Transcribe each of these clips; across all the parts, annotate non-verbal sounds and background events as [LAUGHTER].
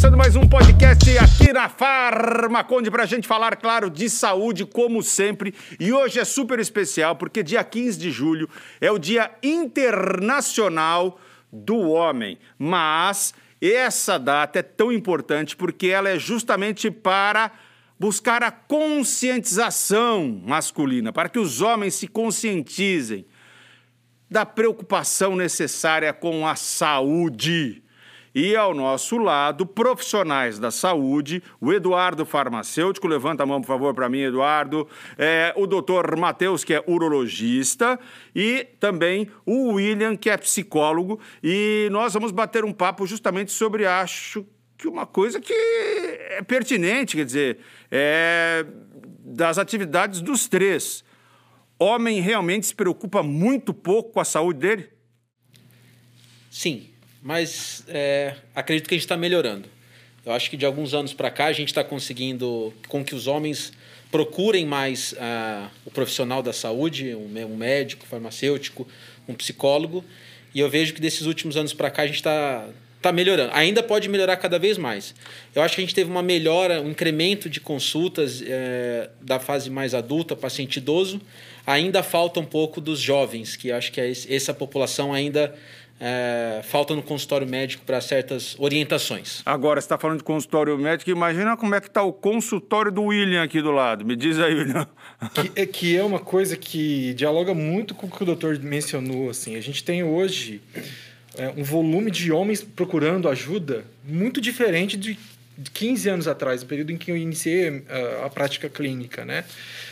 começando mais um podcast aqui na Farmaconde para a gente falar, claro, de saúde, como sempre. E hoje é super especial porque dia 15 de julho é o Dia Internacional do Homem. Mas essa data é tão importante porque ela é justamente para buscar a conscientização masculina, para que os homens se conscientizem da preocupação necessária com a saúde. E ao nosso lado, profissionais da saúde, o Eduardo farmacêutico, levanta a mão, por favor, para mim, Eduardo, é, o doutor Matheus, que é urologista, e também o William, que é psicólogo, e nós vamos bater um papo justamente sobre, acho que uma coisa que é pertinente, quer dizer, é das atividades dos três. Homem realmente se preocupa muito pouco com a saúde dele? Sim, mas é, acredito que a gente está melhorando. Eu acho que de alguns anos para cá a gente está conseguindo com que os homens procurem mais uh, o profissional da saúde, um, um médico, farmacêutico, um psicólogo. E eu vejo que desses últimos anos para cá a gente está tá melhorando. Ainda pode melhorar cada vez mais. Eu acho que a gente teve uma melhora, um incremento de consultas é, da fase mais adulta, paciente idoso. Ainda falta um pouco dos jovens, que acho que é essa população ainda é, falta no consultório médico para certas orientações. Agora, você está falando de consultório médico, imagina como é que está o consultório do William aqui do lado. Me diz aí, William. Que é, que é uma coisa que dialoga muito com o que o doutor mencionou. Assim. A gente tem hoje é, um volume de homens procurando ajuda muito diferente de 15 anos atrás, o período em que eu iniciei a, é, a prática clínica, né?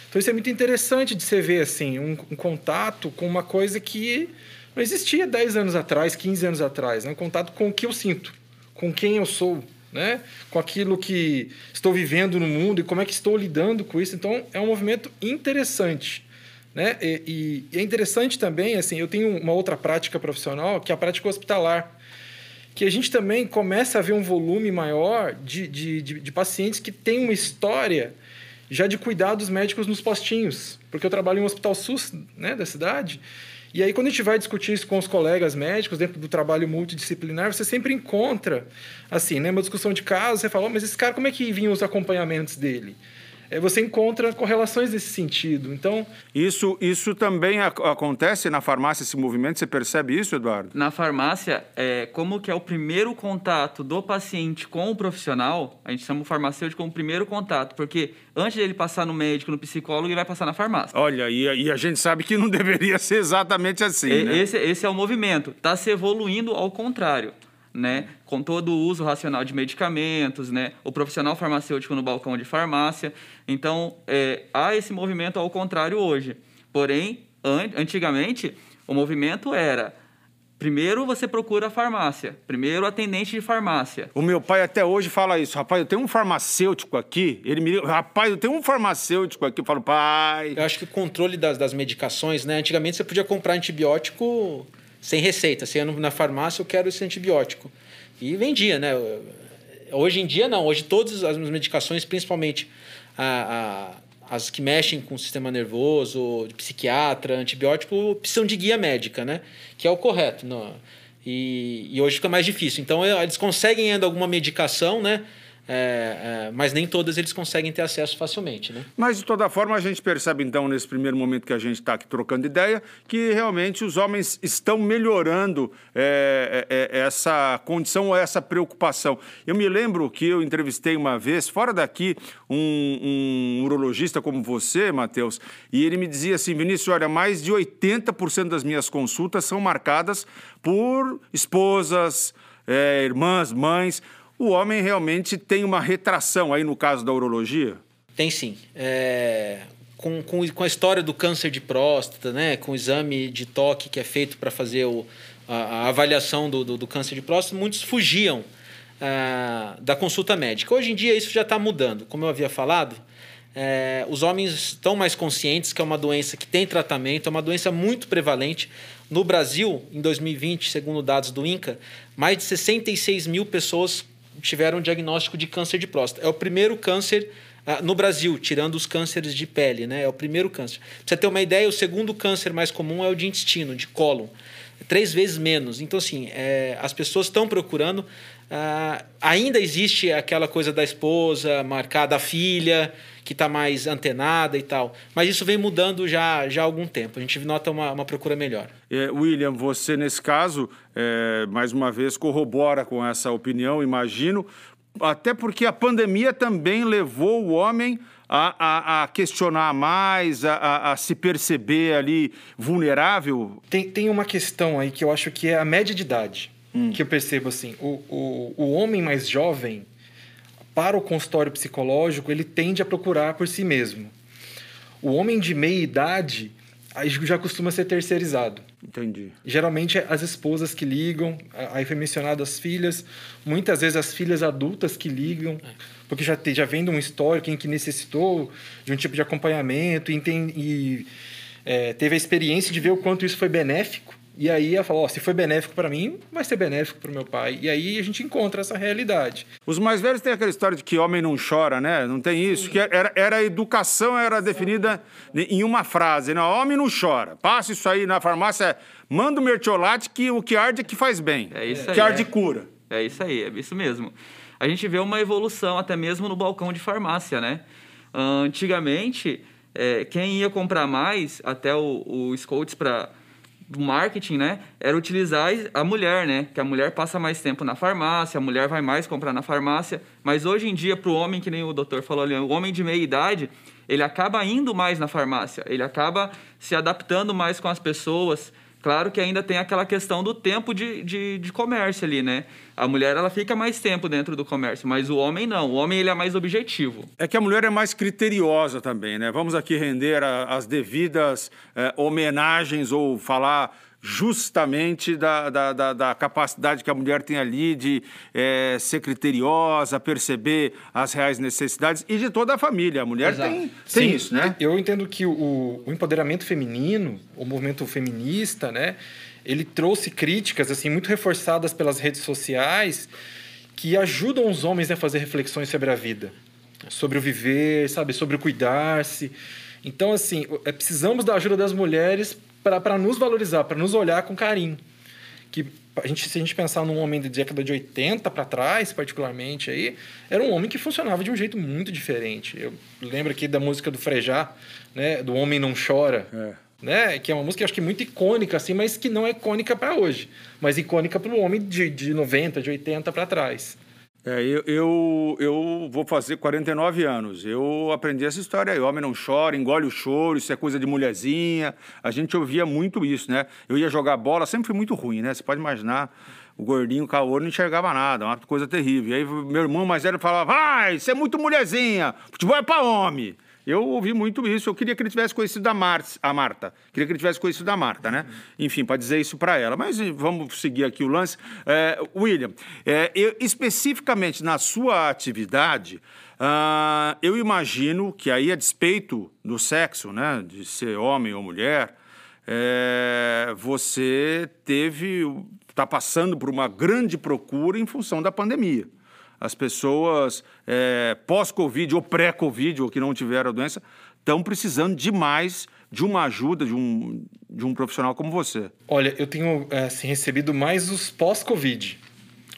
Então isso é muito interessante de você ver assim um, um contato com uma coisa que não existia 10 anos atrás, 15 anos atrás, né? contato com o que eu sinto, com quem eu sou, né? com aquilo que estou vivendo no mundo e como é que estou lidando com isso. Então, é um movimento interessante. Né? E, e é interessante também, assim, eu tenho uma outra prática profissional, que é a prática hospitalar, que a gente também começa a ver um volume maior de, de, de, de pacientes que têm uma história já de cuidados médicos nos postinhos, porque eu trabalho em um hospital SUS né, da cidade, e aí, quando a gente vai discutir isso com os colegas médicos, dentro do trabalho multidisciplinar, você sempre encontra, assim, né, uma discussão de caso, você fala, oh, mas esse cara, como é que vinham os acompanhamentos dele? É, você encontra correlações nesse sentido. Então, isso, isso também acontece na farmácia, esse movimento, você percebe isso, Eduardo? Na farmácia, é, como que é o primeiro contato do paciente com o profissional, a gente chama o farmacêutico como primeiro contato, porque antes dele passar no médico, no psicólogo, ele vai passar na farmácia. Olha, e, e a gente sabe que não [LAUGHS] deveria ser exatamente assim, e, né? Esse, esse é o movimento. Está se evoluindo ao contrário né, com todo o uso racional de medicamentos, né, o profissional farmacêutico no balcão de farmácia. Então, é, há esse movimento ao contrário hoje. Porém, an antigamente, o movimento era Primeiro você procura a farmácia. Primeiro atendente de farmácia. O meu pai até hoje fala isso. Rapaz, eu tenho um farmacêutico aqui. Ele me rapaz, eu tenho um farmacêutico aqui. Eu falo, pai. Eu acho que o controle das, das medicações, né? Antigamente você podia comprar antibiótico sem receita. Você ia na farmácia, eu quero esse antibiótico. E vendia, né? Hoje em dia, não. Hoje, todas as medicações, principalmente a, a, as que mexem com o sistema nervoso, de psiquiatra, antibiótico, precisam de guia médica, né? Que é o correto. E, e hoje fica mais difícil. Então, eles conseguem ainda alguma medicação, né? É, é, mas nem todas eles conseguem ter acesso facilmente. Né? Mas, de toda forma, a gente percebe, então, nesse primeiro momento que a gente está aqui trocando ideia, que realmente os homens estão melhorando é, é, é, essa condição ou essa preocupação. Eu me lembro que eu entrevistei uma vez, fora daqui, um, um urologista como você, Matheus, e ele me dizia assim: Vinícius, olha, mais de 80% das minhas consultas são marcadas por esposas, é, irmãs, mães o homem realmente tem uma retração aí no caso da urologia? Tem sim. É, com, com, com a história do câncer de próstata, né, com o exame de toque que é feito para fazer o, a, a avaliação do, do, do, câncer de próstata, muitos fugiam ah, da consulta médica. Hoje em dia isso já está mudando. Como eu havia falado, é, os homens estão mais conscientes que é uma doença que tem tratamento, é uma doença muito prevalente. No Brasil, em 2020, segundo dados do INCA, mais de 66 mil pessoas tiveram diagnóstico de câncer de próstata. É o primeiro câncer ah, no Brasil, tirando os cânceres de pele, né? É o primeiro câncer. Pra você ter uma ideia, o segundo câncer mais comum é o de intestino, de cólon. três vezes menos. Então, assim, é, as pessoas estão procurando. Ah, ainda existe aquela coisa da esposa marcar da filha, que está mais antenada e tal. Mas isso vem mudando já, já há algum tempo. A gente nota uma, uma procura melhor. É, William, você, nesse caso, é, mais uma vez, corrobora com essa opinião, imagino, até porque a pandemia também levou o homem a, a, a questionar mais, a, a, se perceber ali vulnerável? Tem, tem uma questão aí que eu acho que é a média de idade. Hum. Que eu percebo assim: o, o, o homem mais jovem, para o consultório psicológico, ele tende a procurar por si mesmo. O homem de meia idade já costuma ser terceirizado. Entendi. Geralmente é as esposas que ligam, aí foi mencionado as filhas, muitas vezes as filhas adultas que ligam, é. porque já, te, já vem de uma história, quem que necessitou de um tipo de acompanhamento e, tem, e é, teve a experiência de ver o quanto isso foi benéfico e aí ela falou: oh, se foi benéfico para mim, vai ser benéfico para o meu pai. E aí a gente encontra essa realidade. Os mais velhos têm aquela história de que homem não chora, né? Não tem isso. Que era, era a educação era definida em uma frase, né? Homem não chora. Passa isso aí na farmácia, manda o mertiolate que o que arde é que faz bem. É isso que aí. Que arde é. cura. É isso aí, é isso mesmo. A gente vê uma evolução até mesmo no balcão de farmácia, né? Antigamente, é, quem ia comprar mais, até o, o Scouts para do marketing, né, era utilizar a mulher, né, que a mulher passa mais tempo na farmácia, a mulher vai mais comprar na farmácia, mas hoje em dia para o homem, que nem o doutor falou ali, o homem de meia idade, ele acaba indo mais na farmácia, ele acaba se adaptando mais com as pessoas, Claro que ainda tem aquela questão do tempo de, de, de, comércio ali, né? A mulher ela fica mais tempo dentro do comércio, mas o homem não. O homem ele é mais objetivo. É que a mulher é mais criteriosa também, né? Vamos aqui render a, as devidas é, homenagens ou falar justamente da, da, da, da, capacidade que a mulher tem ali de é, ser criteriosa, perceber as reais necessidades e de toda a família. A mulher Exato. tem, tem isso, né? Eu entendo que o, o empoderamento feminino, o movimento feminista, né, ele trouxe críticas assim muito reforçadas pelas redes sociais que ajudam os homens a fazer reflexões sobre a vida, sobre o viver, sabe, sobre o cuidar-se. Então, assim, é, precisamos da ajuda das mulheres para nos valorizar, para nos olhar com carinho. Que a gente, se a gente pensar num homem da década de 80 para trás, particularmente, aí, era um homem que funcionava de um jeito muito diferente. Eu lembro aqui da música do Frejá, né, do Homem Não Chora. É. Né? Que é uma música, acho que muito icônica, assim, mas que não é icônica para hoje. Mas icônica para o homem de, de 90, de 80 para trás. É, eu, eu, eu, vou fazer 49 anos. Eu aprendi essa história aí. Homem não chora, engole o choro, isso é coisa de mulherzinha. A gente ouvia muito isso, né? Eu ia jogar bola, sempre fui muito ruim, né? Você pode imaginar, o gordinho caô não enxergava nada, uma coisa terrível. E aí meu irmão mais velho falava: vai, você é muito mulherzinha, futebol é pra homem. Eu ouvi muito isso. Eu queria que ele tivesse conhecido a, Mar a Marta. Queria que ele tivesse conhecido a Marta, né? Enfim, para dizer isso para ela. Mas vamos seguir aqui o lance. É, William, é, eu, especificamente na sua atividade, uh, eu imagino que aí, a despeito do sexo, né, de ser homem ou mulher, é, você teve, está passando por uma grande procura em função da pandemia as pessoas é, pós-Covid ou pré-Covid, ou que não tiveram a doença, estão precisando demais de uma ajuda de um, de um profissional como você. Olha, eu tenho é, assim, recebido mais os pós-Covid,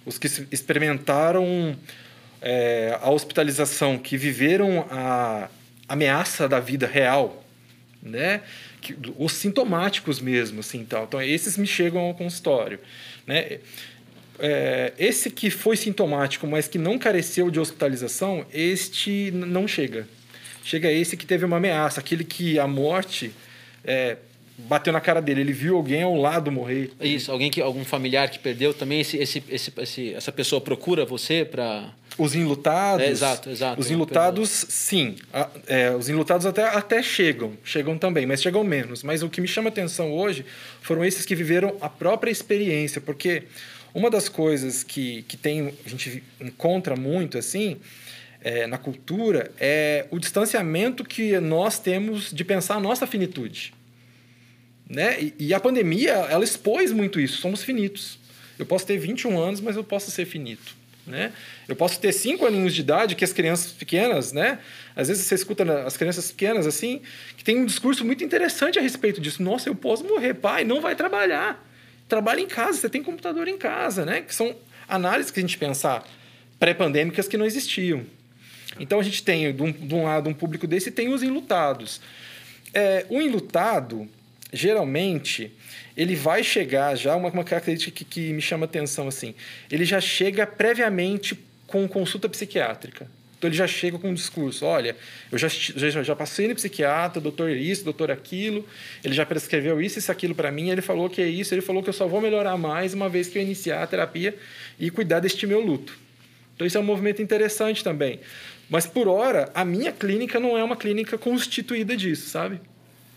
os que experimentaram é, a hospitalização, que viveram a ameaça da vida real, né? Os sintomáticos mesmo, assim, tal. Então, esses me chegam ao consultório, né? É, esse que foi sintomático, mas que não careceu de hospitalização, este não chega. Chega esse que teve uma ameaça, aquele que a morte é, bateu na cara dele, ele viu alguém ao lado morrer. Isso, alguém que algum familiar que perdeu também esse, esse, esse, esse essa pessoa procura você para os enlutados. É, exato, exato. Os enlutados, sim. É, os enlutados até, até chegam, chegam também, mas chegam menos. Mas o que me chama atenção hoje foram esses que viveram a própria experiência, porque uma das coisas que, que tem, a gente encontra muito assim é, na cultura é o distanciamento que nós temos de pensar a nossa finitude. Né? E, e a pandemia, ela expôs muito isso. Somos finitos. Eu posso ter 21 anos, mas eu posso ser finito. Né? Eu posso ter cinco aninhos de idade, que as crianças pequenas, né? Às vezes você escuta as crianças pequenas assim, que tem um discurso muito interessante a respeito disso. Nossa, eu posso morrer, pai, não vai trabalhar. Trabalha em casa, você tem computador em casa, né? Que são análises que a gente pensar pré-pandêmicas que não existiam. Então a gente tem, de um, de um lado, um público desse e tem os enlutados. É, o enlutado, geralmente, ele vai chegar já, uma, uma característica que, que me chama atenção, assim, ele já chega previamente com consulta psiquiátrica. Então ele já chega com um discurso: olha, eu já, já, já passei no psiquiatra, doutor isso, doutor aquilo, ele já prescreveu isso, isso, aquilo para mim, ele falou que é isso, ele falou que eu só vou melhorar mais uma vez que eu iniciar a terapia e cuidar deste meu luto. Então isso é um movimento interessante também. Mas por hora, a minha clínica não é uma clínica constituída disso, sabe?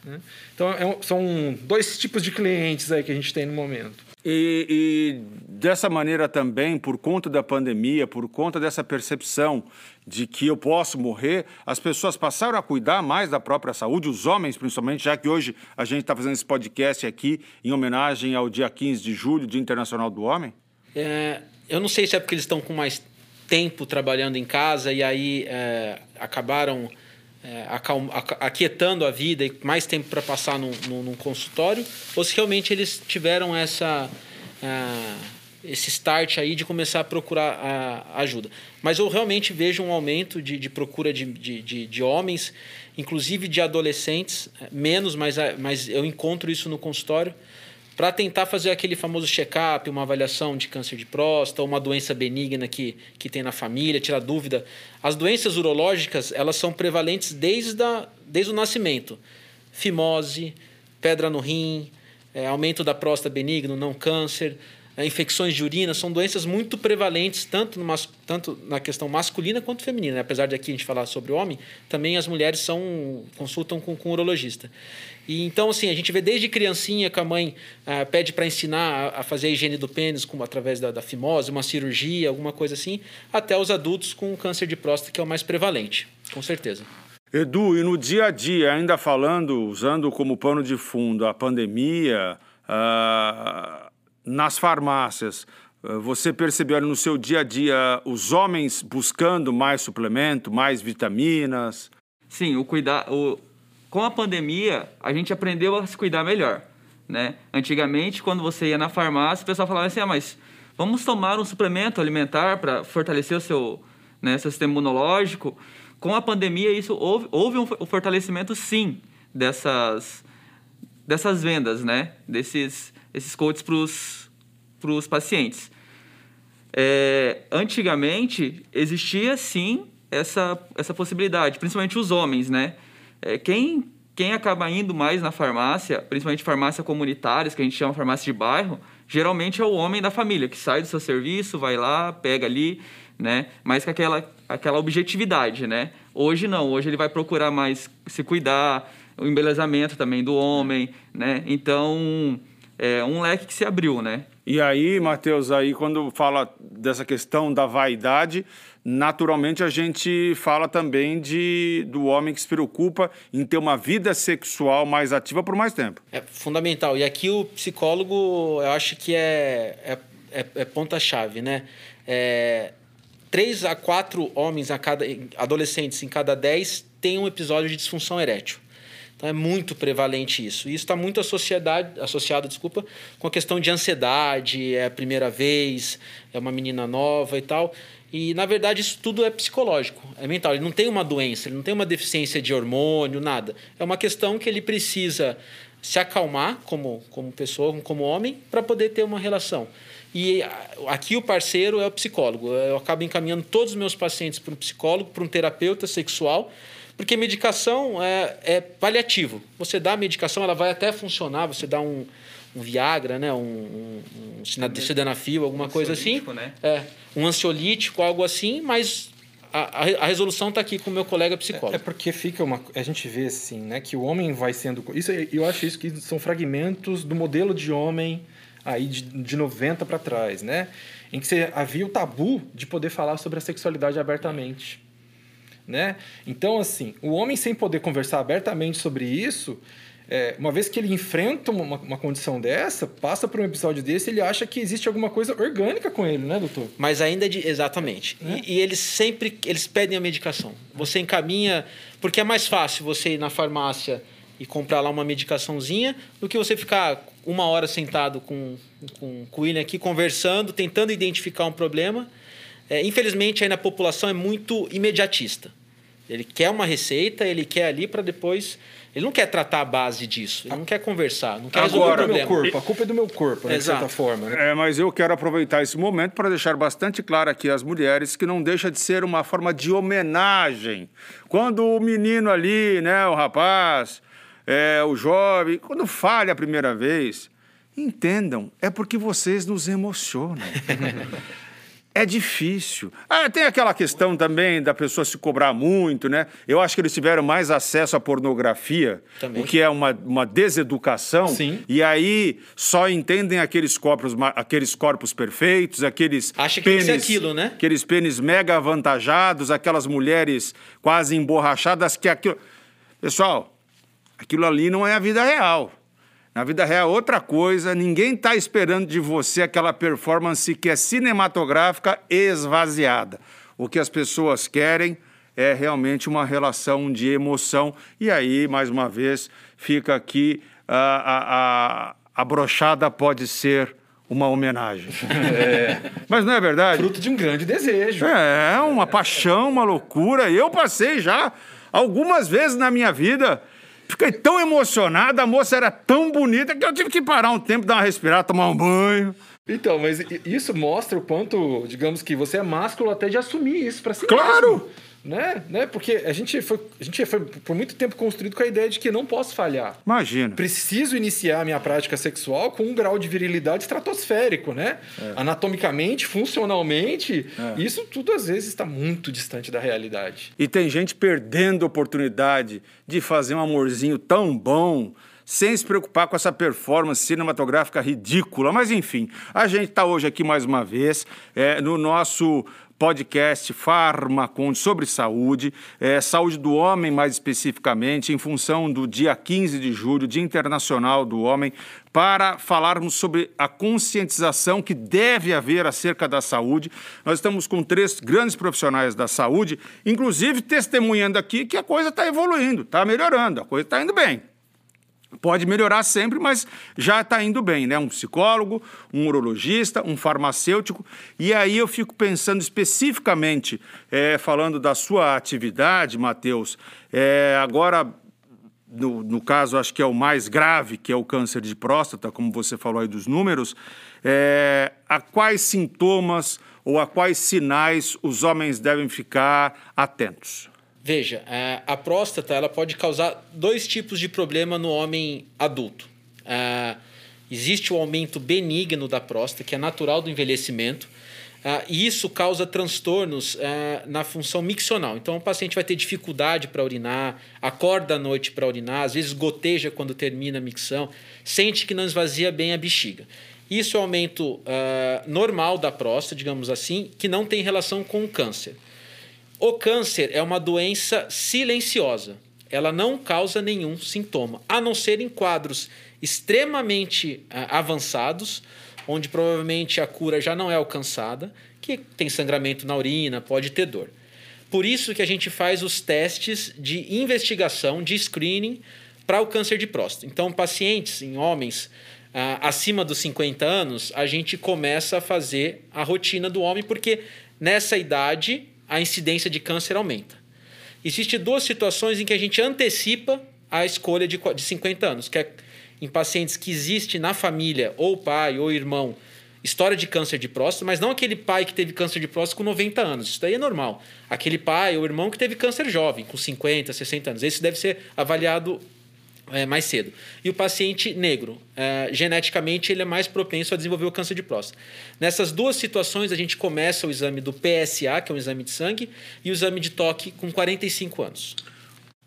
Né? Então é, são dois tipos de clientes aí que a gente tem no momento. E, e, dessa maneira também, por conta da pandemia, por conta dessa percepção de que eu posso morrer, as pessoas passaram a cuidar mais da própria saúde, os homens principalmente, já que hoje a gente está fazendo esse podcast aqui em homenagem ao dia 15 de julho, Dia Internacional do Homem? É, eu não sei se é porque eles estão com mais tempo trabalhando em casa e aí é, acabaram é, aquietando a vida e mais tempo para passar num, num, num, consultório, ou se realmente eles tiveram essa, uh, esse start aí de começar a procurar a, ajuda. Mas eu realmente vejo um aumento de, de procura de, de, de, homens, inclusive de adolescentes, menos, mas, mas eu encontro isso no consultório para tentar fazer aquele famoso check-up, uma avaliação de câncer de próstata, uma doença benigna que, que tem na família, tirar dúvida. As doenças urológicas, elas são prevalentes desde, a, desde o nascimento. Fimose, pedra no rim, é, aumento da próstata benigno, não câncer, infecções de urina, são doenças muito prevalentes, tanto, no, tanto na questão masculina quanto feminina. Apesar de aqui a gente falar sobre o homem, também as mulheres são consultam com, com urologista. E então, assim, a gente vê desde criancinha que a mãe ah, pede para ensinar a, a, fazer a higiene do pênis com, através da, da fimose, uma cirurgia, alguma coisa assim, até os adultos com câncer de próstata, que é o mais prevalente, com certeza. Edu, e no dia a dia, ainda falando, usando como pano de fundo a pandemia, ah, nas farmácias, ah, você percebeu no seu dia a dia os homens buscando mais suplemento, mais vitaminas? Sim, o cuidar, o, com a pandemia, a gente aprendeu a se cuidar melhor. Né? Antigamente, quando você ia na farmácia, o pessoal falava assim: ah, mas vamos tomar um suplemento alimentar para fortalecer o seu, né, seu sistema imunológico. Com a pandemia, isso houve, houve um fortalecimento, sim, dessas, dessas vendas, né? desses esses coaches para os pacientes. É, antigamente, existia, sim, essa, essa possibilidade, principalmente os homens, né? É, quem, quem acaba indo mais na farmácia, principalmente farmácia comunitárias, que a gente chama farmácia de bairro, geralmente é o homem da família, que sai do seu serviço, vai lá, pega ali, né? Mas com aquela, aquela objetividade, né? Hoje não, hoje ele vai procurar mais se cuidar, o embelezamento também do homem, né? Então, é um leque que se abriu, né? E aí, Matheus, aí quando fala dessa questão da vaidade, naturalmente a gente fala também de, do homem que se preocupa em ter uma vida sexual mais ativa por mais tempo. É fundamental. E aqui o psicólogo, eu acho que é, é, é, é ponta-chave, né? É, três a quatro homens a cada adolescentes em cada dez têm um episódio de disfunção erétil. Então é muito prevalente isso. E isso está muito associado desculpa, com a questão de ansiedade, é a primeira vez, é uma menina nova e tal. E, na verdade, isso tudo é psicológico, é mental. Ele não tem uma doença, ele não tem uma deficiência de hormônio, nada. É uma questão que ele precisa se acalmar como, como pessoa, como homem, para poder ter uma relação. E aqui o parceiro é o psicólogo. Eu acabo encaminhando todos os meus pacientes para um psicólogo, para um terapeuta sexual, porque medicação é, é paliativo. Você dá a medicação, ela vai até funcionar, você dá um, um Viagra, né? um, um, um sildenafil, alguma um coisa assim. Né? É, um ansiolítico, algo assim, mas a, a, resolução está aqui com o meu colega psicólogo. É, é, porque fica uma. A gente vê assim, né? Que o homem vai sendo. Isso, eu acho isso que são fragmentos do modelo de homem aí de, de 90 para trás, né? Em que você, havia o tabu de poder falar sobre a sexualidade abertamente. Né? Então, assim, o homem sem poder conversar abertamente sobre isso, é, uma vez que ele enfrenta uma, uma condição dessa, passa por um episódio desse, ele acha que existe alguma coisa orgânica com ele, né, doutor? Mas ainda de, exatamente. É? E, e, eles sempre eles pedem a medicação. Você encaminha, porque é mais fácil você ir na farmácia e comprar lá uma medicaçãozinha do que você ficar uma hora sentado com, com, com o William aqui, conversando, tentando identificar um problema. É, infelizmente, aí na população é muito imediatista. Ele quer uma receita, ele quer ali para depois. Ele não quer tratar a base disso, ele não quer conversar, não quer resolver o Agora, meu corpo, a culpa é do meu corpo, né, de certa forma. Né? É, mas eu quero aproveitar esse momento para deixar bastante claro aqui às mulheres que não deixa de ser uma forma de homenagem. Quando o menino ali, né, o rapaz, é, o jovem, quando falha a primeira vez, entendam, é porque vocês nos emocionam. [LAUGHS] É difícil. Ah, tem aquela questão também da pessoa se cobrar muito, né? Eu acho que eles tiveram mais acesso à pornografia, Também. o que é uma, uma deseducação. Sim. E aí só entendem aqueles corpos, aqueles corpos perfeitos, aqueles Acha que tem que ser aquilo, né? Aqueles pênis mega avantajados, aquelas mulheres quase emborrachadas que aquilo. Pessoal, aquilo ali não é a vida real. Na vida real, é outra coisa, ninguém está esperando de você aquela performance que é cinematográfica esvaziada. O que as pessoas querem é realmente uma relação de emoção. E aí, mais uma vez, fica aqui a, a, a, a brochada pode ser uma homenagem. [LAUGHS] Mas não é verdade? Fruto de um grande desejo. É, uma paixão, uma loucura. Eu passei já algumas vezes na minha vida. Fiquei tão emocionado, a moça era tão bonita que eu tive que parar um tempo, dar uma respirada, tomar um banho. Então, mas isso mostra o quanto, digamos que você é másculo até de assumir isso pra si Claro! mesmo. Né? né? Porque a gente, foi, a gente foi por muito tempo construído com a ideia de que não posso falhar. Imagina. Preciso iniciar a minha prática sexual com um grau de virilidade estratosférico, né? Anatomicamente, funcionalmente, isso tudo às vezes está muito distante da realidade. E tem gente perdendo a oportunidade de fazer um amorzinho tão bom, sem se preocupar com essa performance cinematográfica ridícula. Mas enfim, a gente está hoje aqui mais uma vez é, no nosso podcast Farmaconde sobre saúde, é, saúde do homem mais especificamente, em função do dia 15 de julho, Dia Internacional do Homem, para falarmos sobre a conscientização que deve haver acerca da saúde. Nós estamos com três grandes profissionais da saúde, inclusive testemunhando aqui que a coisa está evoluindo, está melhorando, a coisa está indo bem. Pode melhorar sempre, mas já está indo bem, né? Um psicólogo, um urologista, um farmacêutico. E aí eu fico pensando especificamente, eh, falando da sua atividade, Matheus, eh, agora, no, no caso, acho que é o mais grave, que é o câncer de próstata, como você falou aí dos números, eh, a quais sintomas ou a quais sinais os homens devem ficar atentos? Veja, a- próstata ela pode causar dois tipos de problema no homem adulto. Existe o aumento benigno da próstata, que é natural do envelhecimento, e isso causa transtornos na função miccional. Então, o paciente vai ter dificuldade para urinar, acorda à noite para urinar, às vezes goteja quando termina a micção, sente que não esvazia bem a bexiga. Isso é um aumento normal da próstata, digamos assim, que não tem relação com o câncer. O câncer é uma doença silenciosa. Ela não causa nenhum sintoma, a não ser em quadros extremamente ah, avançados, onde provavelmente a cura já não é alcançada, que tem sangramento na urina, pode ter dor. Por isso que a gente faz os testes de investigação, de screening para o câncer de próstata. Então, pacientes em homens ah, acima dos 50 anos, a gente começa a fazer a rotina do homem, porque nessa idade a incidência de câncer aumenta. Existem duas situações em que a gente antecipa a escolha de qua- de 50 anos, que é em pacientes que existe na família, ou pai ou irmão, história de câncer de próstata, mas não aquele pai que teve câncer de próstata com 90 anos. Isso daí é normal. Aquele pai ou irmão que teve câncer jovem, com 50, 60 anos. Esse deve ser avaliado é, mais cedo. E o paciente negro, é, geneticamente, ele é mais propenso a desenvolver o câncer de próstata. Nessas duas situações, a gente começa o exame do PSA, que é um exame de sangue, e o exame de toque com 45 anos.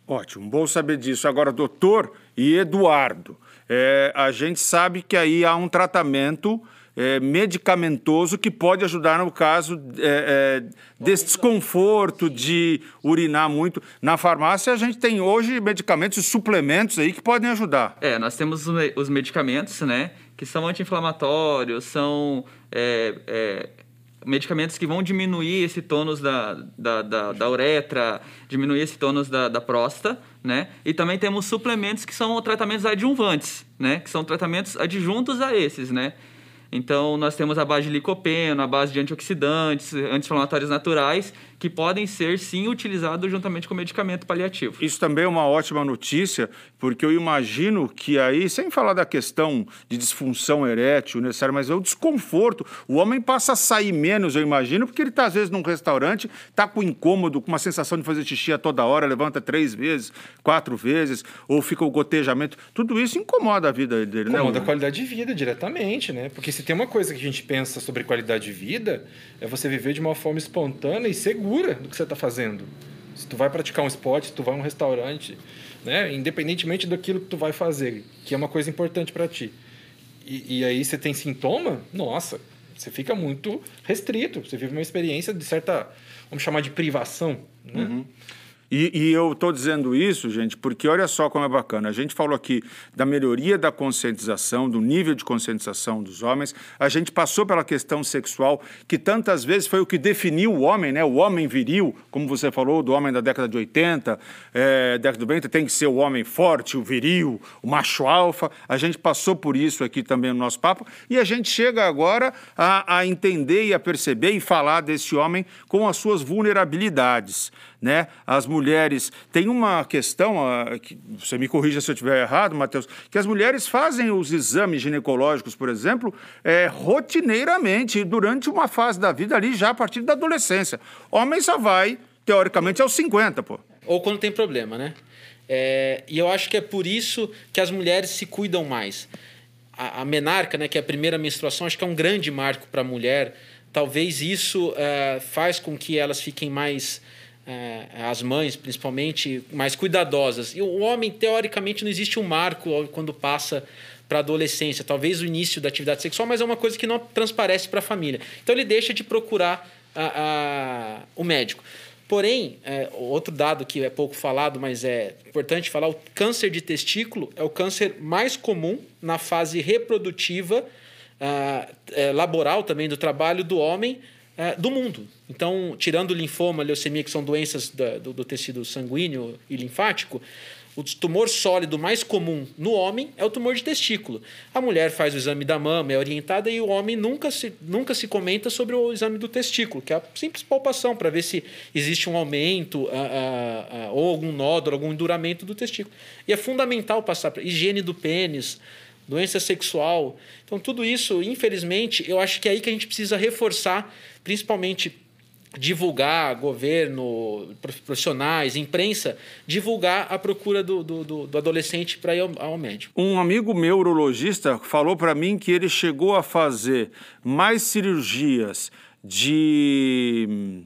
Ótimo, bom saber disso. Agora, doutor e Eduardo, é, a gente sabe que aí há um tratamento é, medicamentoso que pode ajudar no caso é, é, desse desconforto de urinar muito. Na farmácia, a gente tem hoje medicamentos e suplementos aí que podem ajudar. É, nós temos os me- os medicamentos, né? Que são anti-inflamatórios, são é, é, medicamentos que vão diminuir esse tônus da, da, da, da uretra, diminuir esse tônus da, da próstata, né? E também temos suplementos que são tratamentos adjuvantes, né? Que são tratamentos adjuntos a esses, né? Então, nós temos a base de licopeno, a base de antioxidantes, anti-inflamatórios naturais, que podem ser, sim, utilizados juntamente com medicamento paliativo. Isso também é uma ótima notícia, porque eu imagino que aí, sem falar da questão de disfunção erétil necessária, mas é o desconforto. O homem passa a sair menos, eu imagino, porque ele está, às vezes, num restaurante, está com incômodo, com uma sensação de fazer xixi a toda hora, levanta três vezes, quatro vezes, ou fica o gotejamento. Tudo isso incomoda a vida dele, incomoda né? Incomoda a qualidade de vida diretamente, né? Porque se tem uma coisa que a gente pensa sobre qualidade de vida, é você viver de uma forma espontânea e segura do que você está fazendo. Se tu vai praticar um esporte, se tu vai a um restaurante, né? Independentemente daquilo que tu vai fazer, que é uma coisa importante para ti. E, e aí você tem sintoma, nossa, você fica muito restrito. Você vive uma experiência de certa, vamos chamar de privação, né? Uhum. E, e, eu estou dizendo isso, gente, porque olha só como é bacana. A gente falou aqui da melhoria da conscientização, do nível de conscientização dos homens. A gente passou pela questão sexual, que tantas vezes foi o que definiu o homem, né? O homem viril, como você falou, do homem da década de 80, é, década de 90, tem que ser o homem forte, o viril, o macho alfa. A gente passou por isso aqui também no nosso papo. E a gente chega agora a, a entender e a perceber e falar desse homem com as suas vulnerabilidades né? As mulheres. Tem uma questão, que, você me corrija se eu estiver errado, Matheus, que as mulheres fazem os exames ginecológicos, por exemplo, é, rotineiramente, durante uma fase da vida ali, já a partir da adolescência. Homem só vai, teoricamente, aos 50, pô. Ou quando tem problema, né? É, e eu acho que é por isso que as mulheres se cuidam mais. A, a menarca, né, que é a primeira menstruação, acho que é um grande marco para a mulher. Talvez isso uh, faz com que elas fiquem mais é, as mães, principalmente, mais cuidadosas. E o homem, teoricamente, não existe um marco quando passa para a adolescência, talvez o início da atividade sexual, mas é uma coisa que não transparece para a família. Então ele deixa de procurar a, a, o médico. Porém, é, outro dado que é pouco falado, mas é importante falar, o câncer de testículo é o câncer mais comum na fase reprodutiva, uh, é, laboral também do trabalho do homem é, do mundo. Então, tirando o linfoma, leucemia, que são doenças da, do, do, tecido sanguíneo e linfático, o tumor sólido mais comum no homem é o tumor de testículo. A mulher faz o exame da mama, é orientada, e o homem nunca se, nunca se comenta sobre o exame do testículo, que é a simples palpação para ver se existe um aumento a, a, a, ou algum nódulo, algum enduramento do testículo. E é fundamental passar para higiene do pênis, doença sexual. Então, tudo isso, infelizmente, eu acho que é aí que a gente precisa reforçar, principalmente divulgar, governo, profissionais, imprensa, divulgar a procura do, do, do adolescente para ir ao, ao, médico. Um amigo meu, urologista, falou para mim que ele chegou a fazer mais cirurgias de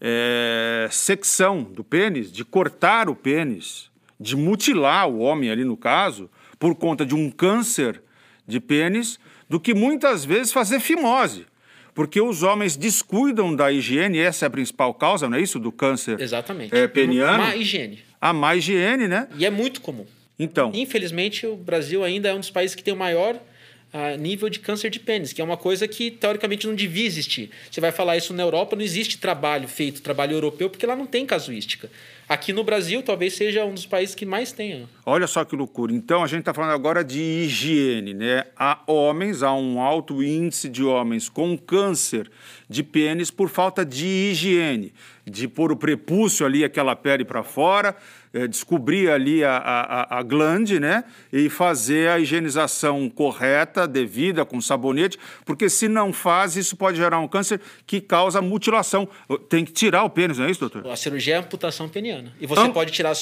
é, secção do pênis, de cortar o pênis, de mutilar o homem ali no caso, por conta de um câncer de pênis do que muitas vezes fazer fimose. Porque os homens descuidam da higiene, essa é a principal causa, não é isso? Do câncer Exatamente. É, peniano. Má higiene. A má higiene, né? E é muito comum. Então. Infelizmente, o Brasil ainda é um dos países que tem o maior uh, nível de câncer de pênis, que é uma coisa que teoricamente não devia existir. Você vai falar isso na Europa, não existe trabalho feito, trabalho europeu, porque lá não tem casuística. Aqui no Brasil, talvez seja um dos países que mais tenha. Olha só que loucura. Então, a gente está falando agora de higiene, né? Há homens, há um alto índice de homens com câncer de pênis por falta de higiene, de pôr o prepúcio ali, aquela pele para fora, é, descobrir ali a, a, a glande, né? E fazer a higienização correta, devida, com sabonete, porque se não faz, isso pode gerar um câncer que causa mutilação. Tem que tirar o pênis, não é isso, doutor? A cirurgia é amputação peniana. E você pode tirar,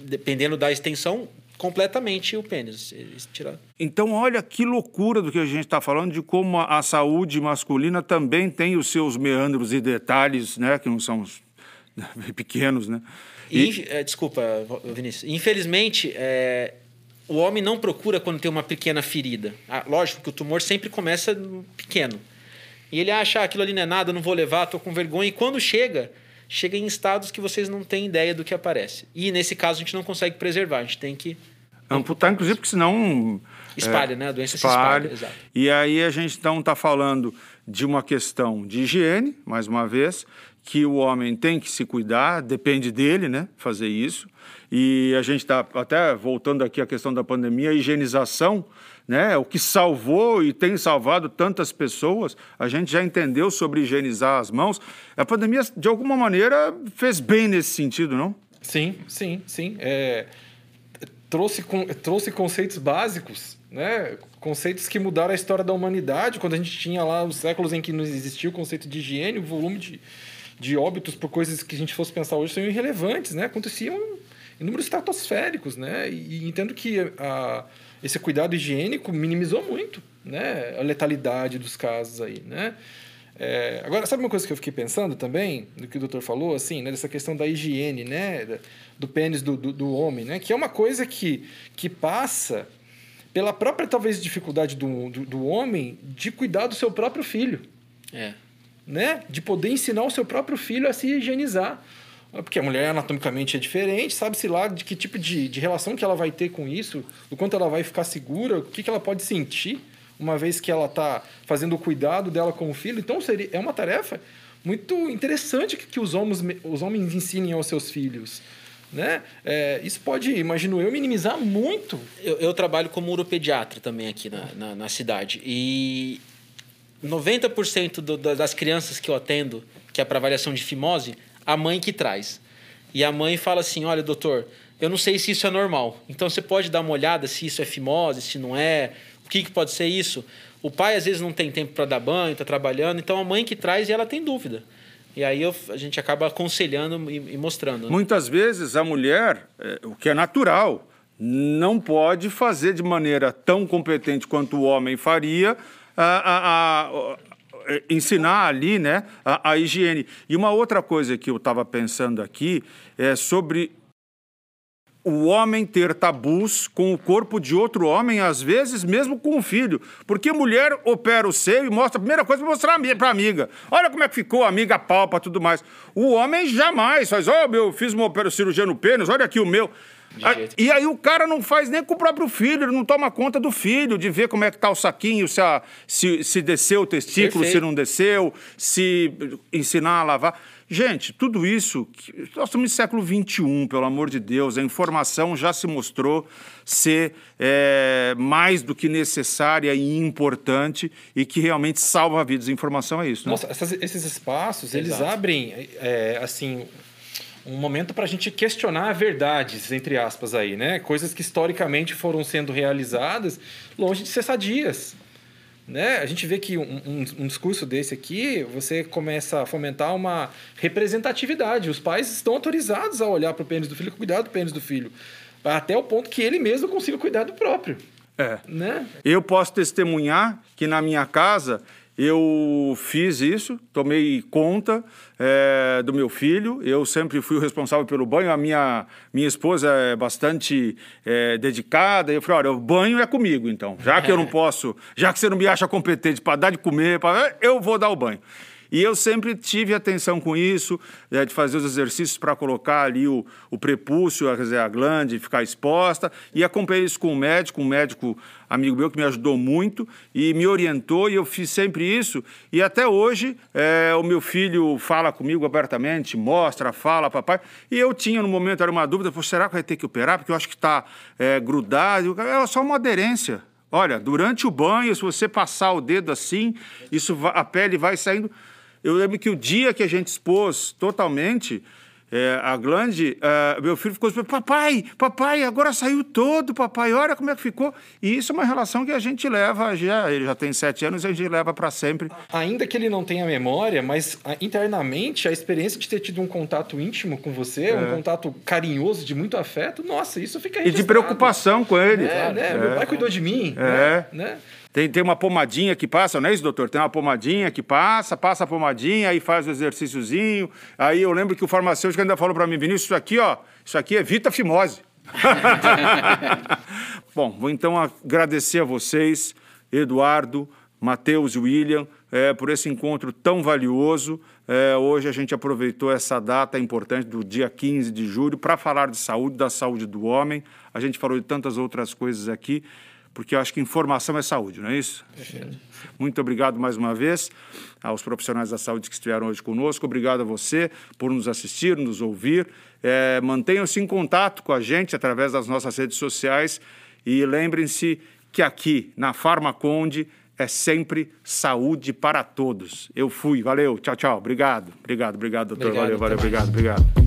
dependendo da extensão, completamente o pênis. Tirar. Então, olha que loucura do que a gente está falando, de como a, a, saúde masculina também tem os seus meandros e detalhes, né? Que não são [LAUGHS] pequenos, né? E... É, desculpa, Vinícius. Infelizmente, é, o homem não procura quando tem uma pequena ferida. Ah, lógico que o tumor sempre começa pequeno. E ele acha, ah, aquilo ali não é nada, não vou levar, estou com vergonha. E quando chega, chega em estados que vocês não têm ideia do que aparece. E nesse caso a gente não consegue preservar, a gente tem que amputar, inclusive, porque senão espalha, é, né? A doença espalha. se espalha. Exato. E aí a gente então está falando de uma questão de higiene, mais uma vez, que o homem tem que se cuidar, depende dele, né, fazer isso. E a gente está até voltando aqui à questão da pandemia, a higienização, né, o que salvou e tem salvado tantas pessoas, a gente já entendeu sobre higienizar as mãos. A pandemia, de alguma maneira, fez bem nesse sentido, não? Sim, sim, sim. É, trouxe, trouxe conceitos básicos, né? conceitos que mudaram a história da humanidade, quando a gente tinha lá os séculos em que não existia o conceito de higiene, o volume de, de óbitos por coisas que a gente fosse pensar hoje são irrelevantes, né? Aconteciam em números estratosféricos, né? E, entendo que a, esse cuidado higiênico minimizou muito, né? A letalidade dos casos aí, né? É, agora, sabe uma coisa que eu fiquei pensando também, do que o doutor falou, assim, né, dessa questão da higiene, né, do pênis do, do, do, homem, né, que é uma coisa que, que passa pela própria, talvez, dificuldade do, do, do homem de cuidar do seu próprio filho. É. Né? De poder ensinar o seu próprio filho a se higienizar. Porque a mulher anatomicamente é diferente, sabe-se lá de que tipo de, de relação que ela vai ter com isso, do quanto ela vai ficar segura, o que, que ela pode sentir uma vez que ela está fazendo o cuidado dela com o filho. Então, seria, é uma tarefa muito interessante que, que os, homens, os homens ensinem aos seus filhos. Né? É, isso pode, imagino eu, minimizar muito. Eu, eu trabalho como uropediatra também aqui na, na, na cidade. E 90% do, das crianças que eu atendo, que é para avaliação de fimose, a mãe que traz. E a mãe fala assim: olha, doutor, eu não sei se isso é normal. Então você pode dar uma olhada se isso é fimose, se não é o que, que pode ser isso? O pai às vezes não tem tempo para dar banho, está trabalhando, então a mãe que traz e ela tem dúvida. E aí eu, a gente acaba aconselhando e, e mostrando. Né? Muitas vezes a mulher, é, o que é natural, não pode fazer de maneira tão competente quanto o homem faria a, a, a, ensinar ali né, a, higiene. E uma outra coisa que eu estava pensando aqui é sobre o homem ter tabus com o corpo de outro homem, às vezes mesmo com o filho. Porque mulher opera o seio e mostra a primeira coisa para mostrar para a amiga. Olha como é que ficou, amiga palpa tudo mais. O homem jamais faz, ó, oh, meu, fiz uma cirurgia no pênis, olha aqui o meu. E aí o cara não faz nem com o próprio filho, ele não toma conta do filho, de ver como é que tá o saquinho, se, a, se, se desceu o testículo, Perfeito. se não desceu, se ensinar a lavar. Gente, tudo isso, nós estamos no século XXI, pelo amor de Deus, a informação já se mostrou ser é, mais do que necessária e importante e que realmente salva vidas. Informação é isso. Né? Nossa, essas, esses espaços, Exato. eles abrem, é, assim, um momento para a gente questionar verdades, entre aspas, aí, né? Coisas que historicamente foram sendo realizadas longe de ser sadias. Né? A gente vê que um, um, um, discurso desse aqui, você começa a fomentar uma representatividade. Os pais estão autorizados a olhar para o pênis do filho e cuidar do pênis do filho. Até o ponto que ele mesmo consiga cuidar do próprio. É. Né? Eu posso testemunhar que na minha casa eu fiz isso, tomei conta é, do meu filho. Eu sempre fui o responsável pelo banho. A minha, minha esposa é bastante é, dedicada. Eu falei: olha, o banho é comigo, então. Já que eu não [LAUGHS] posso, já que você não me acha competente para dar de comer, pra, eu vou dar o banho. E eu sempre tive atenção com isso, é, de fazer os exercícios para colocar ali o, o prepúcio, dizer, a glande, ficar exposta. E acompanhei isso com um médico, um médico amigo meu que me ajudou muito e me orientou, e eu fiz sempre isso. E até hoje, é, o meu filho fala comigo abertamente, mostra, fala, papai. E eu tinha, no momento, era uma dúvida: será que vai ter que operar? Porque eu acho que está é, grudado. É só uma aderência. Olha, durante o banho, se você passar o dedo assim, isso a pele vai saindo. Eu lembro que o dia que a gente expôs totalmente, é, a glande, é, meu filho ficou assim, papai, papai, agora saiu todo, papai, olha como é que ficou. E isso é uma relação que a gente leva, já, ele já tem sete anos, a gente leva para sempre. Ainda que ele não tenha memória, mas internamente a experiência de ter tido um contato íntimo com você, é. um contato carinhoso, de muito afeto, nossa, isso fica registrado. E de preocupação com ele. É, né? Meu pai cuidou de mim. É. Né? né? Tem, tem uma pomadinha que passa, não é isso, doutor? Tem uma pomadinha que passa, passa a pomadinha, aí faz o exercíciozinho. Aí eu lembro que o farmacêutico ainda falou para mim, Vinícius, isso aqui, ó, isso aqui é vitafimose. [LAUGHS] Bom, vou então agradecer a vocês, Eduardo, Matheus e William, é, por esse encontro tão valioso. É, hoje a gente aproveitou essa data importante do dia 15 de julho para falar de saúde, da saúde do homem. A gente falou de tantas outras coisas aqui porque eu acho que informação é saúde, não é isso? Muito obrigado mais uma vez aos profissionais da saúde que estiveram hoje conosco. Obrigado a você por nos assistir, nos ouvir. É, Mantenham-se em contato com a gente através das nossas redes sociais e lembrem-se que aqui na Farmaconde é sempre saúde para todos. Eu fui, valeu, tchau, tchau. Obrigado, obrigado, obrigado, doutor. Obrigado, valeu, valeu, mais. obrigado, obrigado.